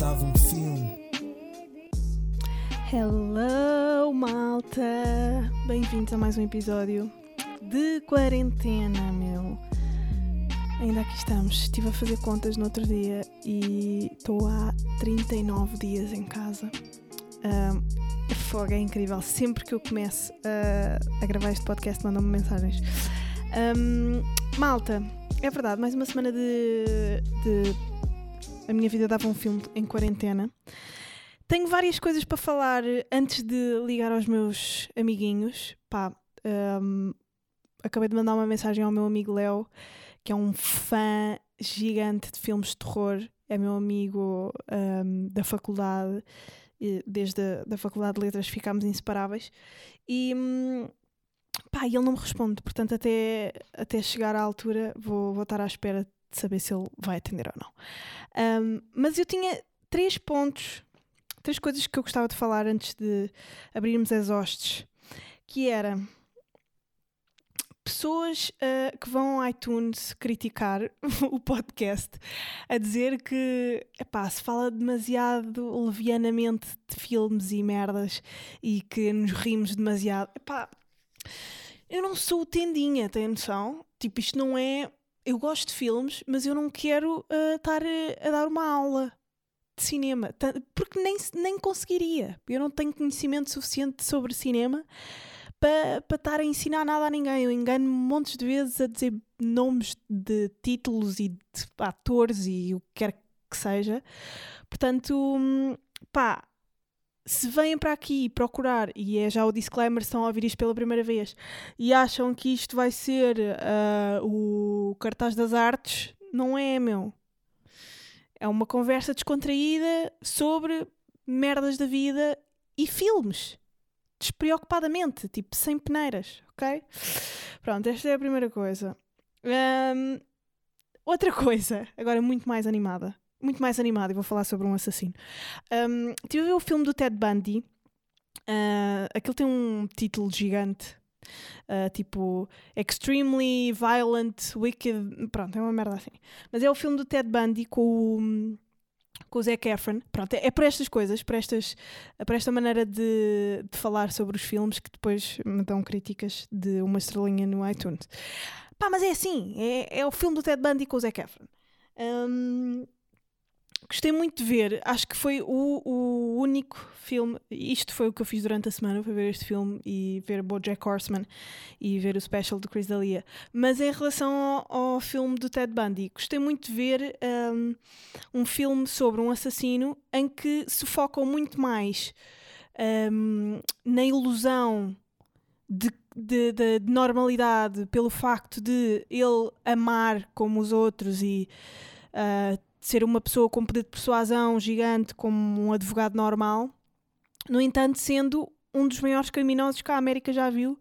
dava um filme. Hello, malta! Bem-vindos a mais um episódio de quarentena, meu. Ainda aqui estamos. Estive a fazer contas no outro dia e estou há 39 dias em casa. Um, fogo, é incrível. Sempre que eu começo a, a gravar este podcast, mandam-me mensagens. Um, malta, é verdade, mais uma semana de, de. A minha vida dava um filme em quarentena. Tenho várias coisas para falar antes de ligar aos meus amiguinhos. Pá, um, acabei de mandar uma mensagem ao meu amigo Léo, que é um fã gigante de filmes de terror. É meu amigo um, da faculdade. Desde a da faculdade de letras ficámos inseparáveis. E hum, pá, ele não me responde. Portanto, até, até chegar à altura, vou, vou estar à espera de saber se ele vai atender ou não. Um, mas eu tinha três pontos três coisas que eu gostava de falar antes de abrirmos as hostes, que era pessoas uh, que vão ao iTunes criticar o podcast a dizer que epá, se fala demasiado levianamente de filmes e merdas e que nos rimos demasiado. Epá, eu não sou tendinha, tem noção? Tipo, isto não é. Eu gosto de filmes, mas eu não quero uh, estar a, a dar uma aula de cinema, porque nem, nem conseguiria. Eu não tenho conhecimento suficiente sobre cinema para, para estar a ensinar nada a ninguém. Eu engano-me montes de vezes a dizer nomes de títulos e de atores e o que quer que seja. Portanto, hum, pá, se vêm para aqui procurar, e é já o disclaimer, estão a ouvir isto pela primeira vez, e acham que isto vai ser uh, o cartaz das artes, não é, meu. É uma conversa descontraída sobre merdas da vida e filmes. Despreocupadamente, tipo, sem peneiras, ok? Pronto, esta é a primeira coisa. Um, outra coisa, agora muito mais animada. Muito mais animada, e vou falar sobre um assassino. Um, tive a ver o filme do Ted Bundy. Uh, aquele tem um título gigante Uh, tipo, extremely violent, wicked. Pronto, é uma merda assim. Mas é o filme do Ted Bundy com o. Com o Zac Efron, pronto, é, é para estas coisas, para, estas, para esta maneira de, de falar sobre os filmes que depois me dão críticas de uma estrelinha no iTunes. Pá, mas é assim, é, é o filme do Ted Bundy com o Zac Efron. Um, gostei muito de ver. Acho que foi o, o único filme. Isto foi o que eu fiz durante a semana: foi ver este filme e ver Bojack Horseman e ver o special do Chris D'Elia. Mas em relação ao, ao, filme do Ted Bundy, gostei muito de ver um, um filme sobre um assassino em que se focam muito mais um, na ilusão de de, de, de, normalidade pelo facto de ele amar como os outros e uh, ser uma pessoa com poder de persuasão gigante, como um advogado normal, no entanto, sendo um dos maiores criminosos que a América já viu,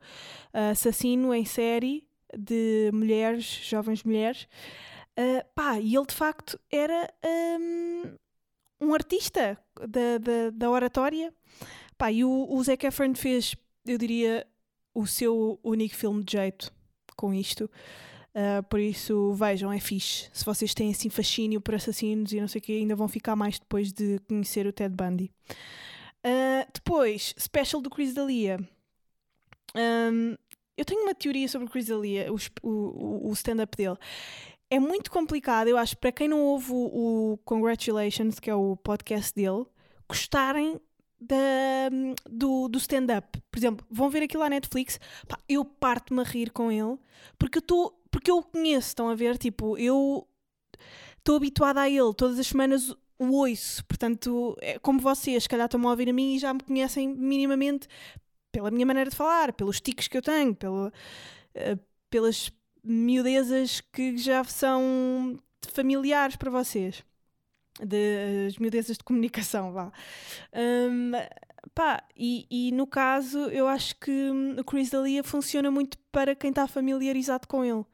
assassino em série de mulheres, jovens mulheres. Uh, pá, e ele de facto era um, um artista da, da, da, oratória. Pá, e o, o Zac Efron fez, eu diria, o seu único filme de jeito com isto. Uh, por isso, vejam, é fixe. Se vocês têm assim fascínio por assassinos e não sei o que, ainda vão ficar mais depois de conhecer o Ted Bundy. Uh, depois, special do Chris D'Elia. Um, eu tenho uma teoria sobre o Chris D'Elia, o, o, o stand-up dele. É muito complicado, eu acho, para quem não ouve o, o Congratulations, que é o podcast dele, gostarem da, do, do stand-up. Por exemplo, vão ver aquilo à Netflix, pá, eu parto-me a rir com ele, porque eu estou porque eu o conheço, estão a ver? Tipo, eu estou habituada a ele, todas as semanas o ouço, portanto, é como vocês, se calhar estão a ouvir a mim e já me conhecem minimamente pela minha maneira de falar, pelos tiques que eu tenho, pelo, uh, pelas miudezas que já são familiares para vocês. De, as miudezas de comunicação, vá. Um, pá, e, e, no caso, eu acho que o Chris D'Elia funciona muito para quem está familiarizado com ele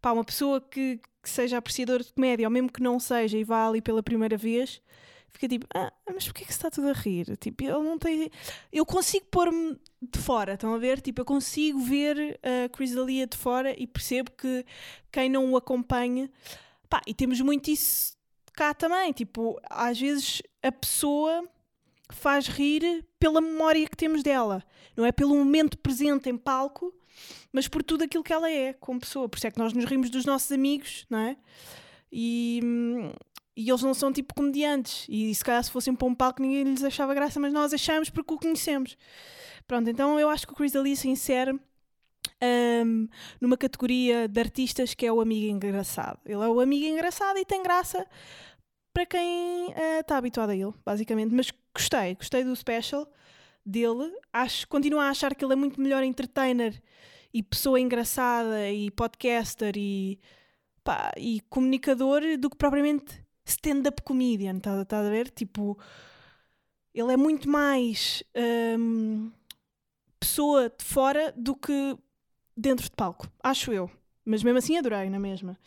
pá, uma pessoa que, que seja apreciadora de comédia, ou mesmo que não seja e vá ali pela primeira vez, fica tipo, ah, mas porquê que se está tudo a rir? Tipo, ele não tem. Eu consigo pôr-me de fora, estão a ver? Tipo, eu consigo ver a Chris D'Elia de fora e percebo que quem não o acompanha. Pá, e temos muito isso cá também. Tipo, às vezes a pessoa faz rir pela memória que temos dela, não é pelo momento presente em palco, mas por tudo aquilo que ela é como pessoa. Por isso é que nós nos rimos dos nossos amigos, não é? E, e eles não são tipo comediantes. E se calhar se fossem para um palco ninguém lhes achava graça, mas nós achamos porque o conhecemos. Pronto, então eu acho que o Chris D'Elia se insere um, numa categoria de artistas que é o amigo engraçado. Ele é o amigo engraçado e tem graça para quem está uh, habituado a ele, basicamente. Mas gostei, gostei do special dele. Acho, continuo a achar que ele é muito melhor entertainer e pessoa engraçada e podcaster e, pá, e comunicador do que propriamente stand-up comedian, estás tá a ver? Tipo, ele é muito mais pessoa de fora do que dentro de palco, acho eu. Mas mesmo assim adorei, na mesma.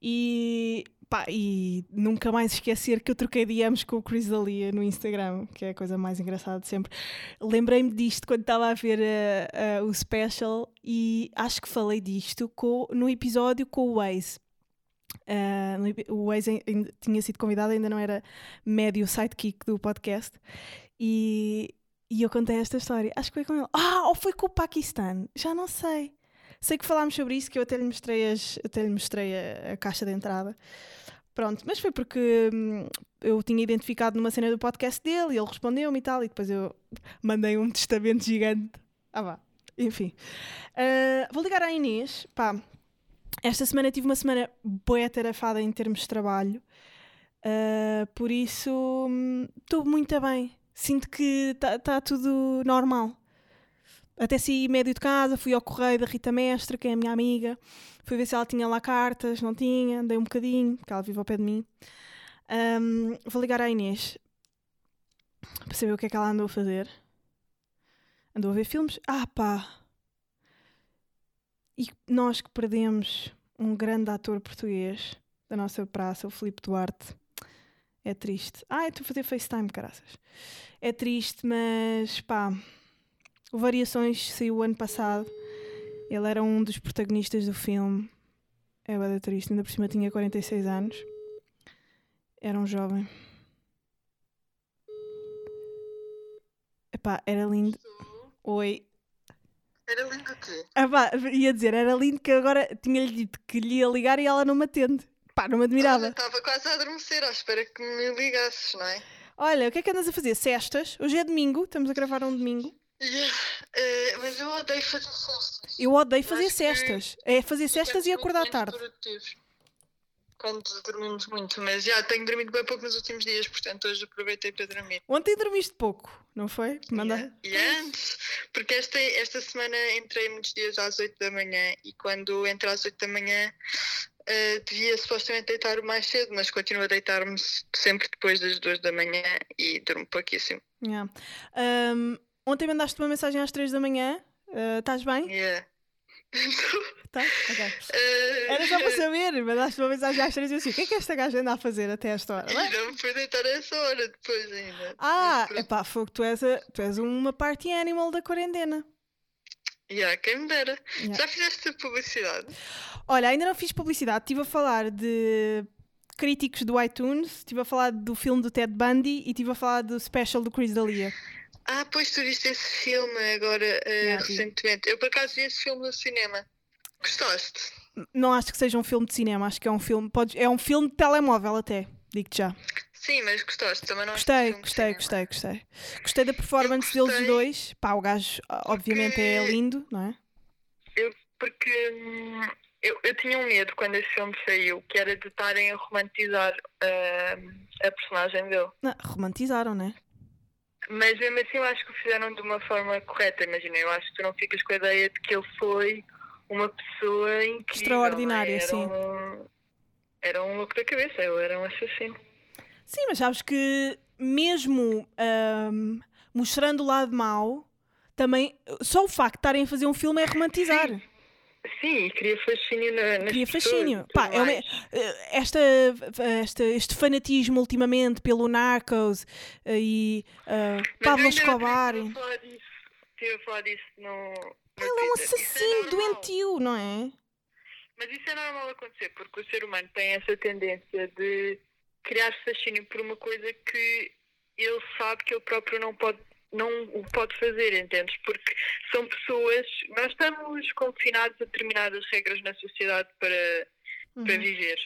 E Pá, e nunca mais esquecer que eu troquei DMs com o Chris Dalia no Instagram, que é a coisa mais engraçada de sempre. Lembrei-me disto quando estava a ver uh, uh, o special e acho que falei disto com, no episódio com o Waze. Uh, o Waze tinha sido convidado, ainda não era médio sidekick do podcast. E, e eu contei esta história. Acho que foi com ele. Ah, ou foi com o Paquistão? Já não sei. Sei que falámos sobre isso, que eu até lhe mostrei, as, até lhe mostrei a, a caixa de entrada. Pronto, mas foi porque hum, eu tinha identificado numa cena do podcast dele e ele respondeu-me e tal, e depois eu mandei um testamento gigante. Ah, vá. Enfim. Uh, vou ligar à Inês. Pá, esta semana tive uma semana boa em termos de trabalho, uh, por isso estou hum, muito bem. Sinto que está tá tudo normal. Até saí médio de casa, fui ao correio da Rita Mestre, que é a minha amiga, fui ver se ela tinha lá cartas, não tinha, dei um bocadinho, porque ela vive ao pé de mim. Um, vou ligar à Inês para saber o que é que ela andou a fazer. Andou a ver filmes? Ah pá! E nós que perdemos um grande ator português da nossa praça, o Filipe Duarte. É triste. Ah, estou a fazer FaceTime, caraças. É triste, mas pá o Variações saiu o ano passado. Ele era um dos protagonistas do filme. É bada triste, ainda por cima tinha 46 anos. Era um jovem. Epá, era lindo. Oi. Era lindo o quê? Epá, ia dizer, era lindo que agora tinha-lhe dito que lhe ia ligar e ela não me atende. Pá, não me admirava. Estava quase a adormecer à espera que me ligasses, não é? Olha, o que é que andas a fazer? Cestas? Hoje é domingo, estamos a gravar um domingo. Yeah. Uh, mas eu odeio fazer cestas. Eu odeio fazer cestas. É fazer cestas e acordar tarde. Quando dormimos muito, mas já tenho dormido bem pouco nos últimos dias, portanto hoje aproveitei para dormir. Ontem dormiste pouco, não foi? Manda. E yeah. antes, porque esta, esta semana entrei muitos dias às 8 da manhã e quando entro às 8 da manhã uh, devia supostamente deitar mais cedo, mas continuo a deitar-me sempre depois das 2 da manhã e durmo pouquíssimo. Yeah. Um, Ontem mandaste uma mensagem às 3 da manhã. Uh, estás bem? Yeah. tá? Ok. Uh, Era só para saber, mandaste uma mensagem às 3 e eu assim: o que é que esta gaja anda a fazer até esta hora? Não, é? não me foi deitar a essa hora depois ainda. Ah, é pá, fogo, tu és, a, tu és uma party animal da quarentena. Yeah, quem me dera. Yeah. Já fizeste publicidade? Olha, ainda não fiz publicidade. Estive a falar de críticos do iTunes, estive a falar do filme do Ted Bundy e estive a falar do special do Chris D'Elia. Ah, pois tu viste esse filme agora uh, yeah, recentemente. Eu por acaso vi esse filme no cinema. Gostaste? Não acho que seja um filme de cinema, acho que é um filme. Pode, é um filme de telemóvel até, digo-te já. Sim, mas gostaste também não Gostei, gostei, gostei, gostei. Gostei da performance gostei deles dois. Pá, o gajo obviamente é porque... é lindo, não é? Eu, porque hum, eu, eu tinha um medo quando esse filme saiu, que era de estarem a romantizar uh, a personagem dele. Não, romantizaram, não é? Mas mesmo assim eu acho que o fizeram de uma forma correta, imagina, eu acho que tu não ficas com a ideia de que ele foi uma pessoa incrível. Extraordinária, era sim. Um, era um louco da cabeça, ele era um assassino. Sim, mas sabes que mesmo um, mostrando o lado mau, também só o facto de estarem a fazer um filme é romantizar. Sim. Sim, queria fascínio na, nas Queria fascínio. Pá, é uma, esta, esta, este fanatismo ultimamente pelo Narcos eh, e uh, Pablo Escobar. Estive a falar disso no. Ele é um assassino é doentio, não é? Mas isso é normal acontecer, porque o ser humano tem essa tendência de criar fascínio por uma coisa que ele sabe que ele próprio não pode não o pode fazer, entendes? Porque são pessoas, nós estamos confinados a determinadas regras na sociedade para, uhum. para viver.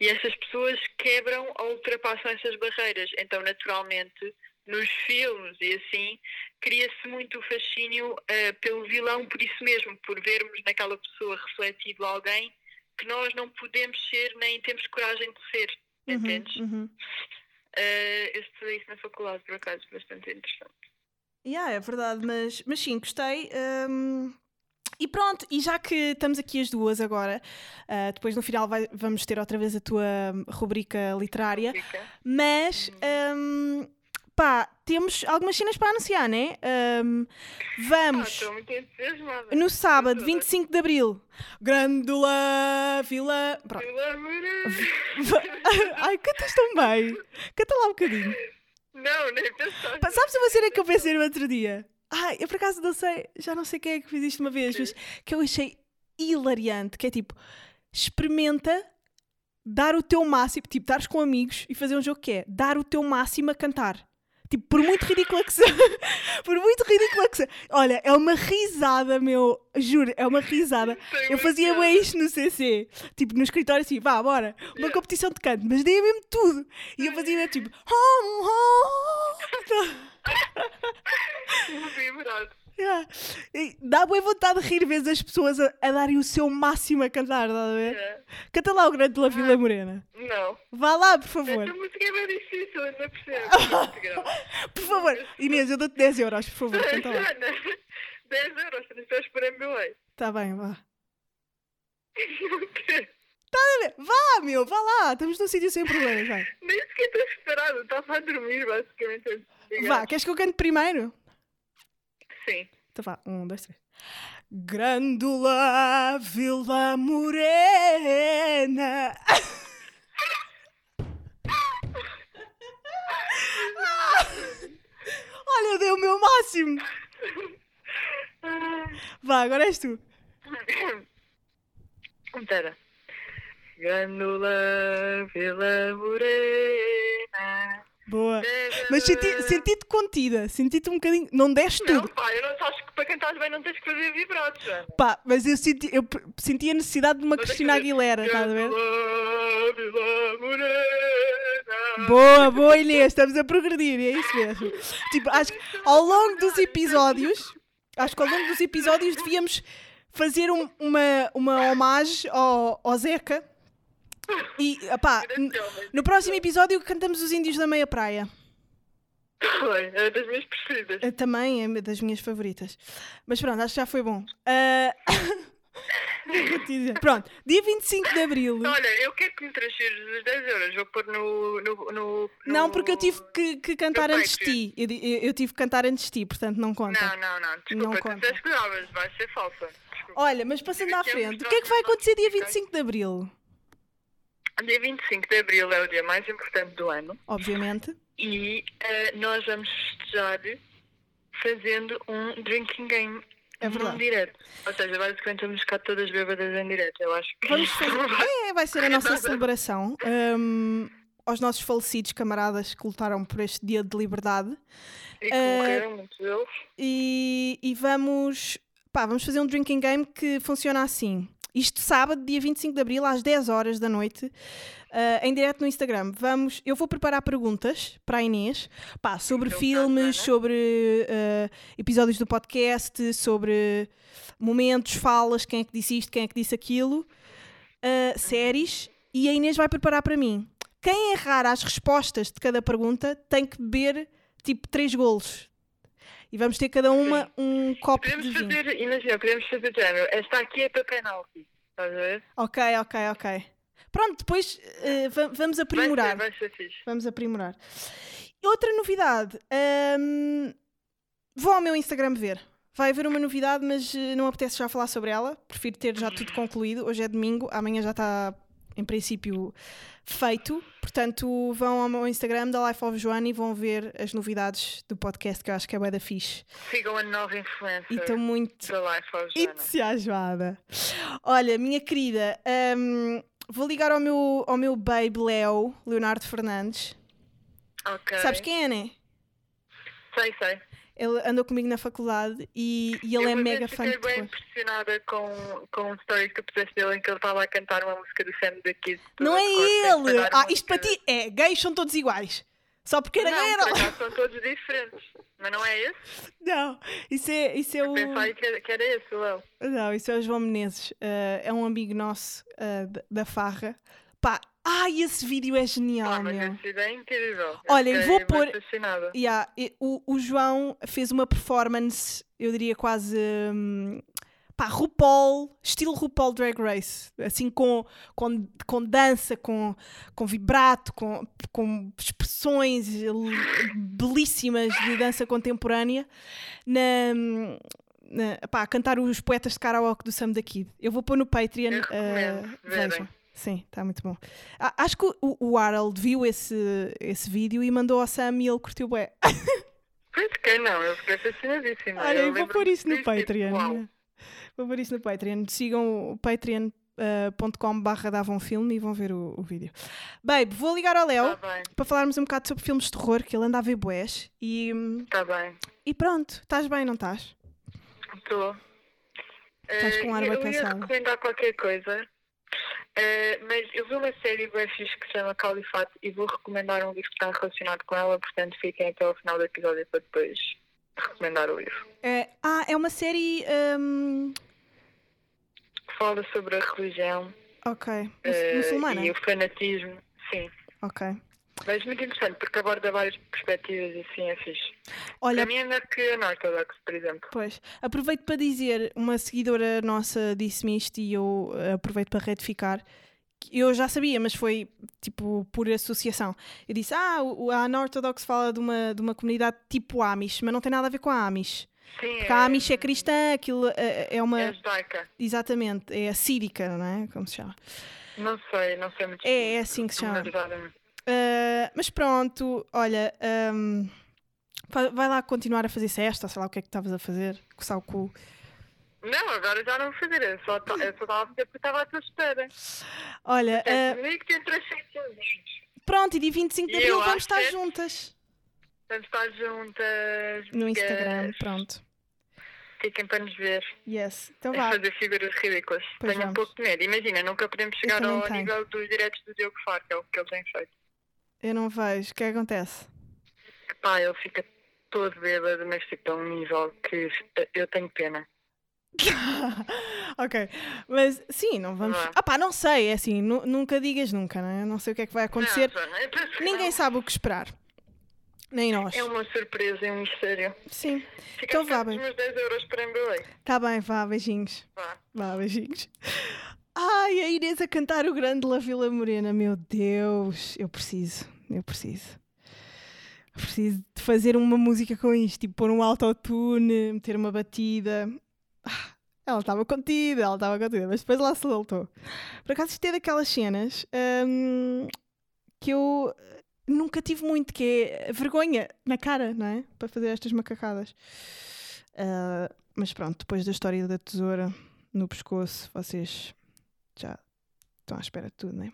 E essas pessoas quebram ou ultrapassam essas barreiras. Então, naturalmente, nos filmes e assim, cria-se muito o fascínio uh, pelo vilão por isso mesmo, por vermos naquela pessoa refletido alguém que nós não podemos ser nem temos coragem de ser. Uhum, entendes? Uhum. Uh, eu estudei isso na faculdade, por acaso, bastante interessante. Yeah, é verdade, mas, mas sim, gostei. Um, e pronto, e já que estamos aqui as duas agora, uh, depois no final vai, vamos ter outra vez a tua rubrica literária, rubrica. mas um, pá, temos algumas cenas para anunciar, né? Um, vamos ah, no sábado, 25 de Abril, Grândola Vila. Pronto. Ai, cantas tão bem, canta lá um bocadinho. Não, nem pensar. Sabes uma cena que eu pensei no outro dia? Ai, eu por acaso não sei, já não sei quem é que fez isto uma vez, mas que eu achei hilariante, que é tipo, experimenta dar o teu máximo, tipo, estares com amigos e fazer um jogo que é dar o teu máximo a cantar. Tipo, por muito ridícula que seja. por muito ridícula que seja. Olha, é uma risada, meu. Juro, é uma risada. Eu fazia bem isto no CC. Tipo, no escritório assim, vá, bora. Uma competição de canto. Mas dei mesmo tudo. E eu fazia mesmo tipo. Home, home. Yeah. Dá boa vontade de rir vezes as pessoas a, a, darem o seu máximo a cantar, estás a ver? Yeah. Canta lá o grande La Vila Morena. Não. Vá lá, por favor. Esta música é bem difícil, ainda percebo. por favor, Inês, eu dou-te 10 euros, por favor, canta lá. 10 euros, não estou a esperar meu ei. Tá bem, vá. Tá a ver? Vá, meu, vá lá, estamos num sítio sem problemas, vai. Nem sequer estou esperado, estava a dormir, basicamente. Vá, queres que eu cante primeiro? Sim. Então vá, um, dois, três. Grândola Vila Morena. Olha, eu dei o meu máximo. Vá, agora és tu. Espera. Grândola Vila Morena. Boa. Mas senti-te senti contida, senti-te um bocadinho. Não deste tudo. Não, pá, eu não acho que para cantar bem não tens que fazer vibratos. Já. Pá, mas eu senti, eu senti a necessidade de uma Cristina Aguilera, estás a ver? Boa, boa Inês, estamos a progredir, é isso mesmo. Tipo, acho que ao longo dos episódios, acho que ao longo dos episódios devíamos fazer um, uma, uma homagem ao, ao Zeca e, pá, no próximo episódio cantamos os Índios da Meia Praia. Foi, é das minhas preferidas. Também é das minhas favoritas. Mas pronto, acho que já foi bom. Uh... Pronto, dia 25 de Abril. Olha, eu quero que me transfires os 10 euros. Vou pôr no. no, no, no não, porque eu tive que, que cantar antes de ti. Eu, eu, eu, tive que cantar antes de ti, portanto não conta. Não, não, não. Desculpa, não conta. tu vai ser falsa. Desculpa. Olha, mas passando à frente, o que é que vai acontecer dia 25 de Abril? Dia 25 de Abril é o dia mais importante do ano. Obviamente. E uh, nós vamos festejar fazendo um drinking game é verdade. Em direto. Ou seja, basicamente vamos ficar todas bêbadas em direto, eu acho que. Vamos fazer. É, vai ser a nossa celebração. Um, aos nossos falecidos camaradas que lutaram por este dia de liberdade. E que uh, morreram, muitos deles. E, e vamos. Pá, vamos fazer um drinking game que funciona assim. Isto sábado, dia 25 de Abril, às 10 horas da noite, uh, em direto no Instagram. Vamos, eu vou preparar perguntas para a Inês pá, sobre então, filmes, tá, sobre uh, episódios do podcast, sobre momentos, falas, quem é que disse isto, quem é que disse aquilo, uh, séries, e a Inês vai preparar para mim. Quem errar as respostas de cada pergunta tem que beber tipo 3 golos e vamos ter cada uma um copo podemos de vinho. Fazer, imagina, podemos fazer género. Esta aqui é para penalti. Estás a ver? Ok, ok, ok. Pronto, depois uh, vamos aprimorar. Vai ser, vai ser fixe. Vamos aprimorar. Outra novidade. Um, vou ao meu Instagram ver. Vai haver uma novidade, mas eh, não apetece já falar sobre ela. Prefiro ter já tudo concluído. Hoje é domingo, amanhã já está em princípio feito. Portanto, vão ao meu Instagram da Life of Joana e vão ver as novidades do podcast que eu acho que é bué da fixe. Sigam a nova influencer e estou muito da Life of Joana. entusiasmada. Olha, minha querida, um, vou ligar ao meu, ao meu babe Leo, Leonardo Fernandes. Ok. Sabes quem é, né? Sei, sei. Ele andou comigo na faculdade e, e ele Eu é mega fã de Fiquei bem terror. impressionada com, com um story que tu puseste dele em que ele estava a cantar uma música do Sam da Kids. Não é ele! Ah, isto para ti é, gays são todos iguais. Só porque era gay era são todos diferentes. Mas não é esse? Não, isso é, isso é o. Pensei que que era esse, o Léo. Não, isso é o João Menezes. ah, é um amigo nosso da- da Farra. Pá, ai, esse vídeo é genial, Ah, mas meu. esse vídeo é incrível. Olha, Eu vou pôr-. Yeah, o, o João fez uma performance, eu diria quase. hum, pá, RuPaul, estilo RuPaul Drag Race. Assim, com, com, com dança, com, com vibrato, com, com expressões belíssimas de dança contemporânea. Na. na pá, a cantar os poetas de karaoke do Sam da Kid. Eu vou pôr no Patreon. Eu verem. vejam. Sim, está muito bom. Acho que o, o Harold viu esse, esse vídeo e mandou ao Sam e ele curtiu bem. Pois quem não, eu fiquei fascinadíssima. Olha, eu vou pôr isso no tipo, Patreon. uau. Vou pôr isso no Patreon. Sigam o patreon.com barra davam filme e vão ver o, o vídeo. Babe, vou ligar ao Léo Tá para falarmos um bocado sobre filmes de terror, que ele anda a ver boés. E, hum, tá bem. e pronto, estás bem, não estás? Estou. Estás com um ar Eh, bem Eu ia recomendar qualquer coisa, eh, mas eu vi uma série bem fixe que se chama Califate e vou recomendar um livro que está relacionado com ela, portanto fiquem até ao final do episódio para depois recomendar o livro. É, ah, é uma série. hum, Fala sobre a religião ok. eh, muçulmana? e o fanatismo, sim. Ok. Mas muito interessante, porque aborda várias perspectivas e assim é fixe. Olha, Para mim é melhor que a Northodox, por exemplo. Pois, aproveito para dizer, uma seguidora nossa disse-me isto e eu eh, aproveito para retificar. Eu já sabia, mas foi tipo por associação. Eu disse: Ah, a Unorthodox fala de uma, de uma comunidade tipo Amish, mas não tem nada a ver com a Amish. Sim, Porque a Amish é cristã, aquilo eh, é uma. é judaica. Exatamente, é assírica, não é? Como se chama? Não sei, não sei muito. É, é assim que se chama. Uh, mas pronto, olha, um, vai lá continuar a fazer cesta, sei lá o que é que estavas a fazer, coçar o cu. Não, agora já não vou fazer. Eu só eu só estava a fazer porque estava à tua espera. Olha, É uh, que entre as vídeos. pronto, e dia 25 de abril vamos estar juntas Vamos estar juntas. no. Instagram, pronto. Fiquem para nos ver. Yes, então É vá. fazer figuras ridículas. Pois Tenho um pouco de medo. Imagina, nunca podemos chegar ao nível dos diretos do Diogo Faro, que é o que ele tem feito. Eu não vejo, o que é acontece? Pá, ele fica todo bêbado, mas fica a um nível que eu tenho pena. ok, mas sim, não vamos. Vá. Ah pá, não sei, é assim, nu- nunca digas nunca, não é? Não sei o que é que vai acontecer. Não, Ninguém não. sabe o que esperar. Nem nós. É uma surpresa, é um mistério. Sim, Fica Então vá, bem. os meus 10 euros para tá bem, vá, beijinhos. Vá. Vá, beijinhos. Ai, a Inês a cantar o grande La Vila Morena, meu Deus, eu preciso, eu preciso. Preciso de fazer uma música com isto, tipo pôr um autotune, meter uma batida. Ah, ela estava contida, ela estava contida, mas depois lá se soltou. Por acaso isto é daquelas cenas hum, que eu nunca tive muito, que é vergonha na cara, não é? Para fazer estas macacadas. Ah, mas pronto, depois da história da tesoura no pescoço, vocês já estão à espera de tudo, não é?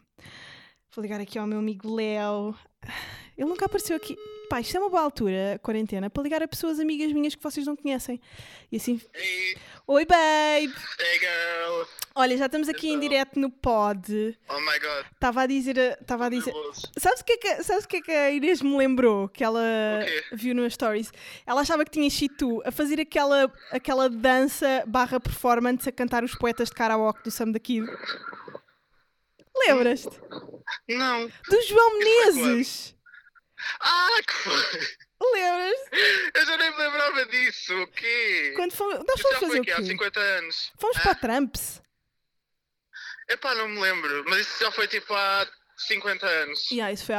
Vou ligar aqui ao meu amigo Léo. Ele nunca apareceu aqui. Pá, isto é uma boa altura, a quarentena, para ligar a pessoas amigas minhas que vocês não conhecem. E assim. Hey, Oi, babe! hey girl. Olha, já estamos aqui em Então. direto no pod. Oh my god. Estava a dizer. Estava a dizer. Sabes o que, é que, sabes o que é que a Inês me lembrou? Que ela O quê? viu nas stories. Ela achava que tinha sido tu a fazer aquela, aquela dança barra performance a cantar os poetas de karaoke do Sam da Kid. Lembras-te? Não. Do João Menezes! Ah, que foi? Lembras? Eu já nem me lembrava disso. O quê? Quando fomos, nós fomos já fazer foi o aqui há quê? 50 anos. Fomos Ah, para a Tramps. Epá, não me lembro. Mas isso já foi tipo há 50 anos. Yeah, isso foi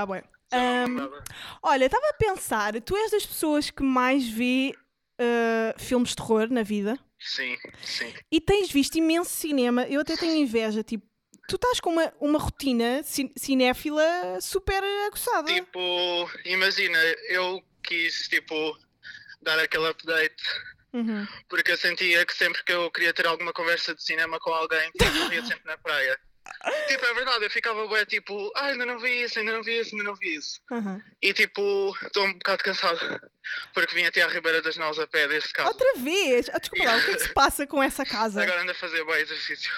me Ahm, lembrava. olha, estava a pensar, tu és das pessoas que mais vê ah, filmes de terror na vida Sim, sim. e tens visto imenso cinema. Eu até tenho inveja, tipo, tu estás com uma, uma rotina cin- cinéfila super aguçada. Tipo, imagina, eu quis tipo dar aquele update Uhum. porque eu sentia que sempre que eu queria ter alguma conversa de cinema com alguém, eu ia sempre na praia. tipo, é verdade, eu ficava bué tipo, ah, ainda não vi isso, ainda não vi isso, ainda não vi isso. Aham. E tipo, estou um bocado cansado porque vim até à Ribeira das Naus a pé deste carro. Outra vez! Ah, desculpa lá, o que é que se passa com essa casa? Agora ando a fazer bem exercício.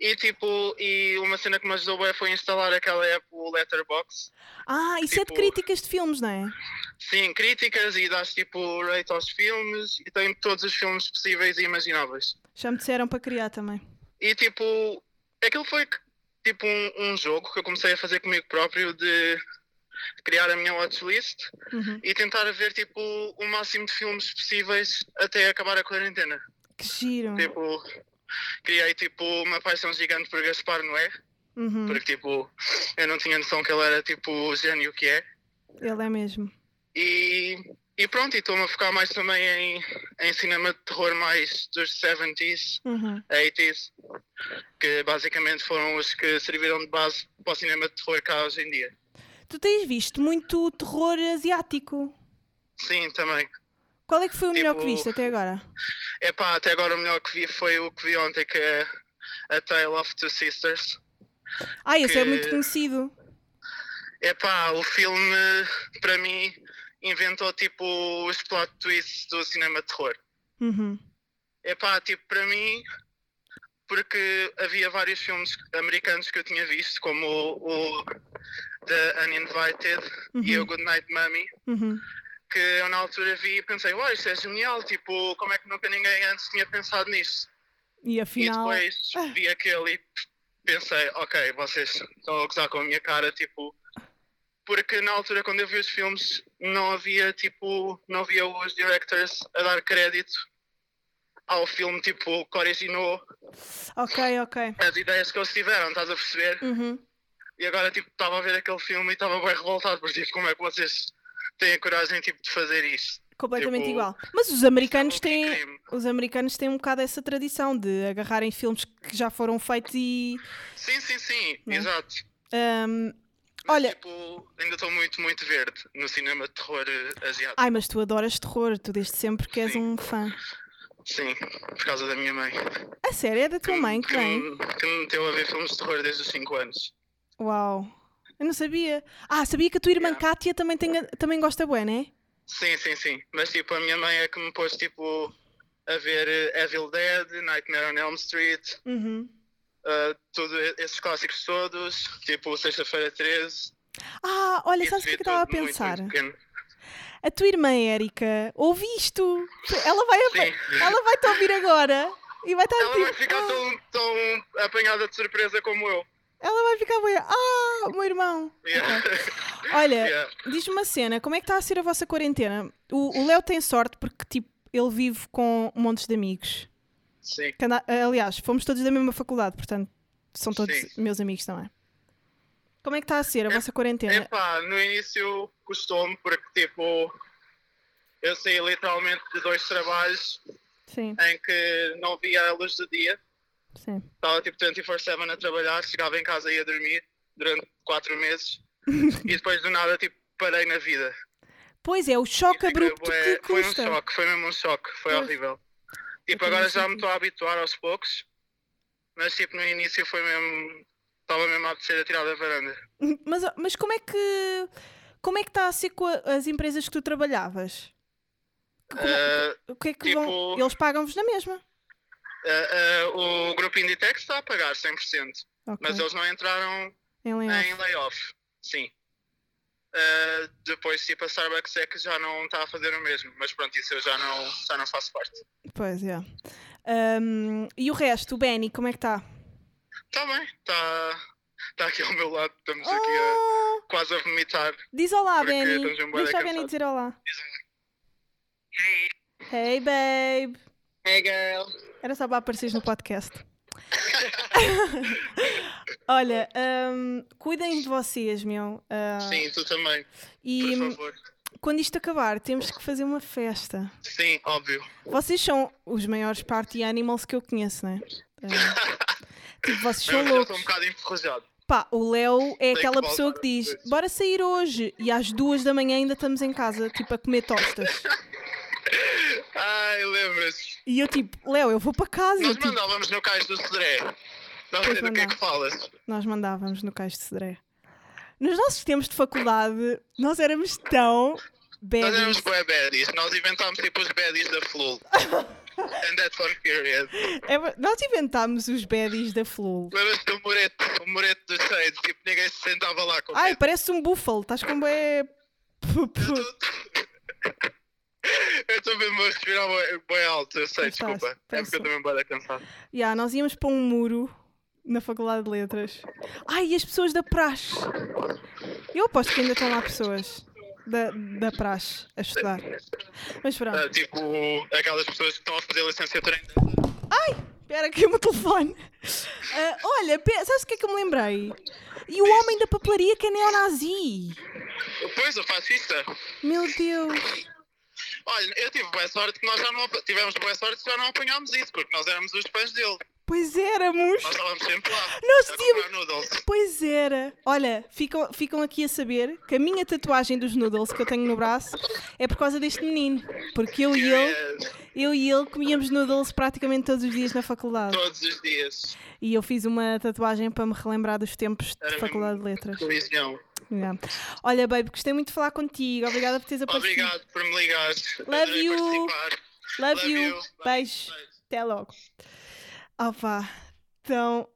E tipo, e uma cena que me ajudou bem foi instalar aquela app, o Letterbox. Ah, isso é de tipo- críticas de filmes, não é? Sim, críticas e dás tipo rate aos filmes e tem todos os filmes possíveis e imagináveis. Já me disseram para criar também. E tipo, aquilo foi tipo um, um jogo que eu comecei a fazer comigo próprio de criar a minha watchlist Uhum. e tentar ver tipo o máximo de filmes possíveis até acabar a quarentena. Que giro. Tipo, criei tipo uma paixão gigante por Gaspar Noé, Uhum. porque tipo, eu não tinha noção que ele era tipo o gênio que é. Ele é mesmo. E, e pronto, e estou-me a focar mais também em, em cinema de terror mais dos 70s, Uhum. 80s, que basicamente foram os que serviram de base para o cinema de terror cá hoje em dia. Tu tens visto muito terror asiático. Sim, também. Qual é que foi o melhor que Tipo- viste até agora? Epá, até agora o melhor que vi foi o que vi ontem, que é A Tale of Two Sisters. Ah, esse é que- muito conhecido. Epá, o filme, para mim, inventou tipo os plot twists do cinema de terror. Uhum. Epá, tipo, para mim, porque havia vários filmes americanos que eu tinha visto, como o, o The Uninvited e Uhum. o Good Night Mummy, Uhum. Que eu na altura vi e pensei, uau, isto é genial, tipo, como é que nunca ninguém antes tinha pensado nisto? E afinal. E depois vi aquele e pensei, ok, vocês estão a gozar com a minha cara, tipo. Porque na altura quando eu vi os filmes não havia tipo, não havia os directors a dar crédito ao filme tipo que originou Ok, ok. as ideias que eles tiveram, estás a perceber? Uhum. E agora tipo estava a ver aquele filme e estava bem revoltado por tipo, como é que vocês têm a coragem tipo, de fazer isto? Completamente Tipo, igual. Mas os americanos é um têm. crime. Os americanos têm um bocado essa tradição de agarrarem filmes que já foram feitos e. Sim, sim, sim, Né? exato. ahm, Mas, Olha- tipo, ainda estou muito, muito verde no cinema de terror eh, asiático. Ai, mas tu adoras terror, tu desde sempre que és Sim. um fã. Sim, por causa da minha mãe. A sério, é da tua me- mãe que que, me, que me meteu a ver filmes de terror desde os 5 anos. Uau. Eu não sabia. Ah, sabia que a tua irmã Yeah. Kátia também, tem, também gosta bué, né? Sim, sim, sim. Mas tipo, a minha mãe é que me pôs tipo a ver eh, Evil Dead, Nightmare on Elm Street, Uhum. uh, tudo esses clássicos todos, tipo Sexta-feira 13. Ah, olha, sabes o que é que eu estava a muito, pensar? muito pequeno. A tua irmã Érica ouve isto. Ela vai, Sim. ela vai te ouvir agora e vai estar Ela vai tipo. ficar "Ah", tão, tão apanhada de surpresa como eu. Ela vai ficar bem. Ah, meu irmão. Yeah. Olha, Yeah. diz-me uma cena, como é que está a ser a vossa quarentena? O Léo tem sorte porque, tipo, ele vive com montes de amigos. Sim. Anda- Aliás, fomos todos da mesma faculdade, portanto, são todos Sim. meus amigos também. Como é que está a ser a vossa quarentena? Epá, no início custou-me porque tipo eu saí literalmente de dois trabalhos Sim, em que não via a luz do dia. Sim. Estava tipo 24-7 a trabalhar, chegava em casa e ia dormir durante quatro meses e depois do nada tipo parei na vida. Pois é, o choque E fiquei abrupto bué- que Foi um choque, foi mesmo um choque, foi Pois. horrível. Tipo, agora já me estou a habituar aos poucos, mas tipo no início foi mesmo. Estava mesmo a apetecer a tirar da varanda. Mas, mas como é que como é que está a ser com as empresas que tu trabalhavas? Como- Ah, o que é que vão? tipo- Eles pagam-vos na mesma? Ah, ah, o grupo Inditex está a pagar 100%. Ok. Mas eles não entraram Em layoff. em layoff, sim. Uh, depois, tipo, a Starbucks é que já não está a fazer o mesmo, mas pronto, isso eu já não, já não faço parte. Pois é. Ahm, e o resto, o Benny, como é que está? Está bem, está tá aqui ao meu lado, estamos aqui a, Oh, quase a vomitar. diz olá, Benny. Deixa da Benny dizer olá. Hey, Hey, babe. Hey girl. Era só para apareceres no podcast. Olha, ahm, cuidem de vocês, meu. Ah, Sim, tu também, e por favor. quando isto acabar, temos que fazer uma festa. Sim, óbvio. Vocês são os maiores party animals que eu conheço, não é? Ah, tipo, vocês são Eu já estou um loucos. bocado enferrujado. Pá, o Léo é que aquela voltar pessoa que diz: bora sair hoje. E às duas da manhã ainda estamos em casa, tipo, a comer tostas. Ai, lembras? E eu, tipo, Léo, eu vou para casa. Nós tipo, mandávamos no cais do Cedré. Não sei do que é que falas. Nós mandávamos no Cais de Cedré. Nos nossos tempos de faculdade, nós éramos tão baddies. Nós éramos bué baddies. Nós inventámos tipo os baddies da Flul. And that's one period. É, nós inventámos os baddies da Flul. Lembras-te do Moreto, o Moreto dos Shades? Tipo, ninguém se sentava lá com Ai, parece um búfalo. Estás com bué... Eu estou mesmo a respirar bué alto, eu sei, estás, desculpa. É porque eu também da cansado. Ya, nós íamos para um muro na Faculdade de Letras. Ai, e as pessoas da praxe. Eu aposto que ainda estão lá pessoas da, da praxe a estudar. Mas pronto. Ah, tipo, aquelas pessoas que estão a fazer licenciatura em Espera aqui o meu telefone. Ah, olha, sabes o que é que eu me lembrei? E o homem da papelaria que é neonazi. Pois, o fascista. Meu Deus. Olha, eu tive boa sorte que nós já não tivemos boa sorte que já não apanhámos isso, porque nós éramos os fãs dele. Pois éramos. Nós estávamos sempre lá. Nós tínhamos-. Pois era. Olha, ficam, ficam aqui a saber que a minha tatuagem dos noodles que eu tenho no braço é por causa deste menino. Porque eu e ele, Yes, eu e ele comíamos noodles praticamente todos os dias na faculdade. Todos os dias. E eu fiz uma tatuagem para me relembrar dos tempos de Era faculdade de letras. Colisão. Yeah. Olha, baby, gostei muito de falar contigo. Obrigada por teres aparecido. Obrigado por me ligares. Love you. Love, Love you. you. Beijo. Até logo. Opa, tão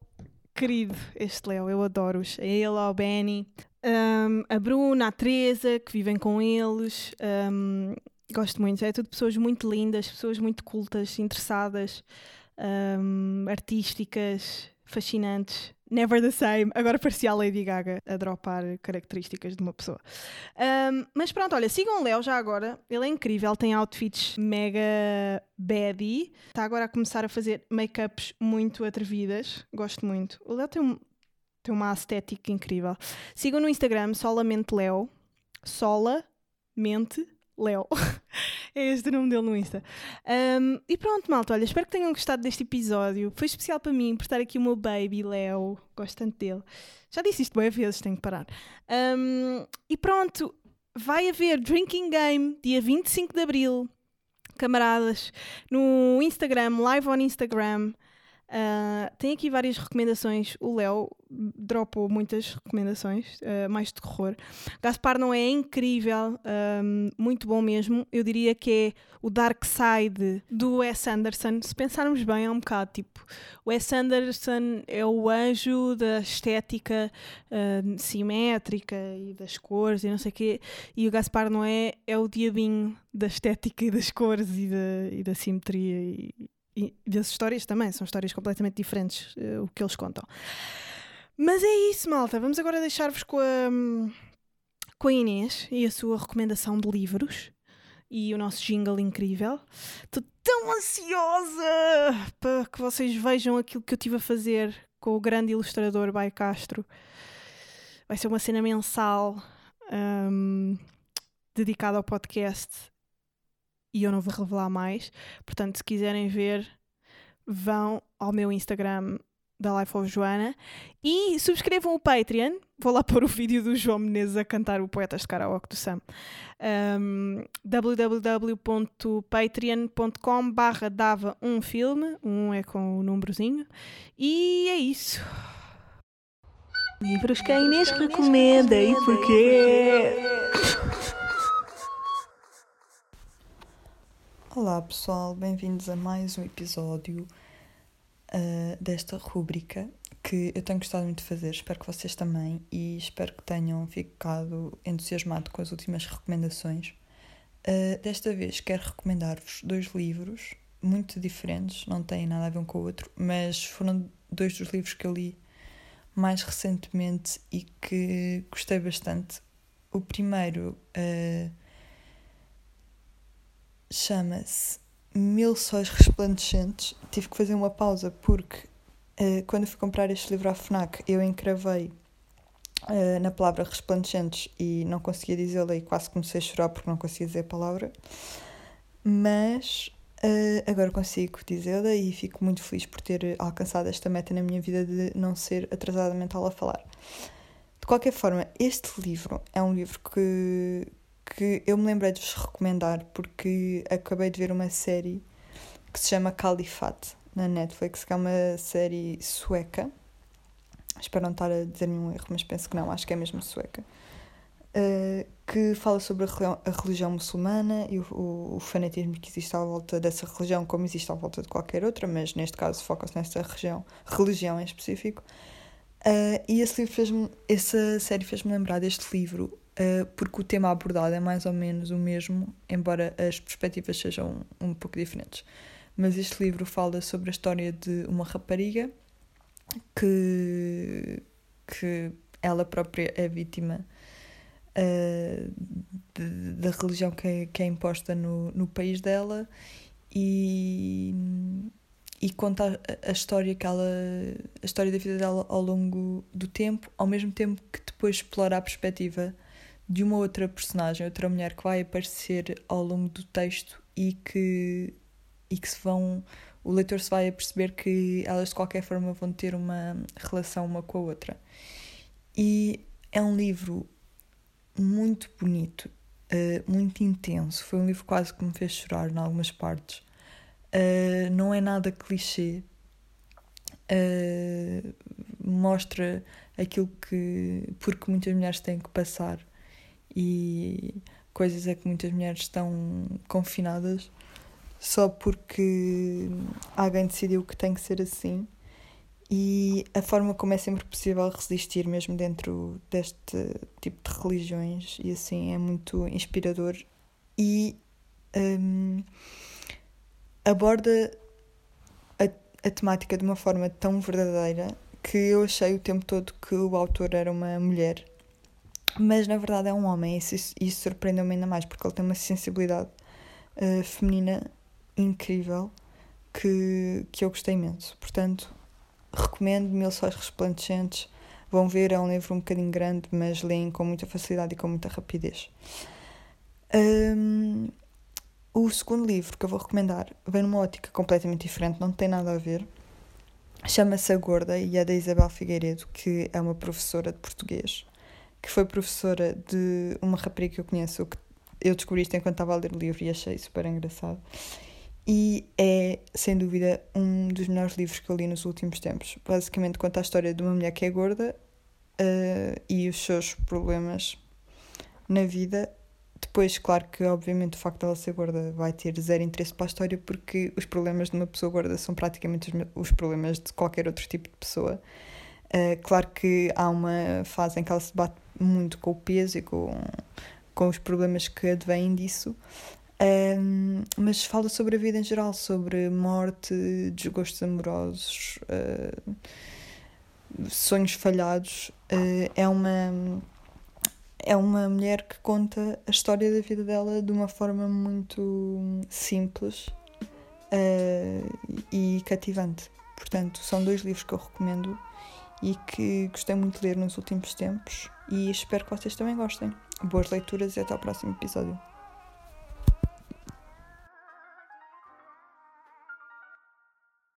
querido este Léo, eu adoro-os. A ele, ao Benny, hum, a Bruna, a Teresa, que vivem com eles. hum, gosto muito. É tudo pessoas muito lindas, pessoas muito cultas, interessadas, hum, artísticas, fascinantes. Never the same. Agora parecia a Lady Gaga a dropar características de uma pessoa. Um, mas pronto, olha, sigam o Léo já agora. Ele é incrível, tem outfits mega baddie. Está agora a começar a fazer make-ups muito atrevidas. Gosto muito. O Léo tem, um- tem uma estética incrível. Sigam no Instagram, solamente Léo. Solamente Léo. é este o nome dele no Insta. Um, e pronto, malta, olha, espero que tenham gostado deste episódio. Foi especial para mim por estar aqui o meu baby, Léo. Gosto tanto dele. Já disse isto boas vezes, tenho que parar. Um, e pronto, vai haver Drinking Game dia 25 de Abril, camaradas, no Instagram, live on Instagram. Uh, tem aqui várias recomendações. O Léo dropou muitas recomendações, uh, mais de terror. Gaspar não é incrível, um, muito bom mesmo. Eu diria que é o Dark Side do Wes Anderson. Se pensarmos bem, é um bocado tipo: o Wes Anderson é o anjo da estética uh, simétrica e das cores e não sei o quê, e o Gaspar Noé é o diabinho da estética e das cores e da, e da simetria e das histórias também, são histórias completamente diferentes uh, o que eles contam. Mas é isso, malta. Vamos agora deixar-vos com a, com a Inês e a sua recomendação de livros e o nosso jingle incrível. Estou tão ansiosa para que vocês vejam aquilo que eu tive a fazer com o grande ilustrador Bai Castro. Vai ser uma cena mensal um, dedicada ao podcast e eu não vou revelar mais. Portanto, se quiserem ver, vão ao meu Instagram da Life of Joana e subscrevam o Patreon. Vou lá pôr o vídeo do João Menezes a cantar o Poetas de Karaoke do Sam. Um, www.patreon.com barra dava um filme, um é com o númerozinho, e é isso. Livros que a Inês recomenda e porquê? Olá pessoal, bem-vindos a mais um episódio uh, desta rúbrica que eu tenho gostado muito de fazer, espero que vocês também e espero que tenham ficado entusiasmado com as últimas recomendações. Uh, desta vez quero recomendar-vos dois livros muito diferentes, não têm nada a ver um com o outro, mas foram dois dos livros que eu li mais recentemente e que gostei bastante. O primeiro uh, chama-se Mil Sóis Resplandecentes. Tive que fazer uma pausa porque uh, quando fui comprar este livro à FNAC eu encravei uh, na palavra resplandecentes e não conseguia dizê-la e quase comecei a chorar porque não conseguia dizer a palavra. Mas uh, agora consigo dizê-la e fico muito feliz por ter alcançado esta meta na minha vida de não ser atrasada mental a falar. De qualquer forma, este livro é um livro que, que eu me lembrei de vos recomendar porque acabei de ver uma série que se chama Califate na Netflix, que é uma série sueca espero não estar a dizer nenhum erro, mas penso que não, acho que é mesmo sueca. Uh, que fala sobre a religião, a religião muçulmana e o, o, o, fanatismo que existe à volta dessa religião, como existe à volta de qualquer outra, mas neste caso foca-se nessa região, religião em específico. Uh, e esse livro fez essa série fez-me lembrar deste livro, uh, porque o tema abordado é mais ou menos o mesmo, embora as perspectivas sejam um, um pouco diferentes. Mas este livro fala sobre a história de uma rapariga que, que ela própria é vítima uh, da religião que é, que é imposta no, no país dela e, e conta a, a, história que ela a história da vida dela ao longo do tempo ao mesmo tempo que depois explora a perspectiva de uma outra personagem outra mulher que vai aparecer ao longo do texto e que e que se vão o leitor se vai a perceber que elas de qualquer forma vão ter uma relação uma com a outra e é um livro muito bonito, uh, muito intenso. Foi um livro quase que me fez chorar em algumas partes. Uh, não é nada clichê. Uh, mostra aquilo que. porque muitas mulheres têm que passar e coisas é que muitas mulheres estão confinadas só porque alguém decidiu que tem que ser assim e a forma como é sempre possível resistir mesmo dentro deste tipo de religiões e assim é muito inspirador e um, aborda a, a temática de uma forma tão verdadeira que eu achei o tempo todo que o autor era uma mulher mas na verdade é um homem e isso, isso surpreendeu-me ainda mais porque ele tem uma sensibilidade uh, feminina incrível que, que eu gostei imenso portanto recomendo Mil Sóis Resplandecentes. Vão ver, é um livro um bocadinho grande, mas leem com muita facilidade e com muita rapidez. Um, o segundo livro que eu vou recomendar vem numa ótica completamente diferente, não tem nada a ver. Chama-se A Gorda e é da Isabel Figueiredo, que é uma professora de português, que foi professora de uma rapariga que eu conheço, que eu descobri isto enquanto estava a ler o livro e achei super engraçado e é, sem dúvida, um dos melhores livros que eu li nos últimos tempos. Basicamente conta a história de uma mulher que é gorda uh, e os seus problemas na vida. Depois, claro que, obviamente, o facto de ela ser gorda vai ter zero interesse para a história porque os problemas de uma pessoa gorda são praticamente os, problemas de qualquer outro tipo de pessoa. Uh, claro que há uma fase em que ela se bate muito com o peso e com, com os problemas que advêm disso, um, mas fala sobre a vida em geral, sobre morte, desgostos amorosos, uh, sonhos falhados. Uh, é uma é uma mulher que conta a história da vida dela de uma forma muito simples uh, e cativante. Portanto, são dois livros que eu recomendo e que gostei muito de ler nos últimos tempos e espero que vocês também gostem. Boas leituras e até ao próximo episódio.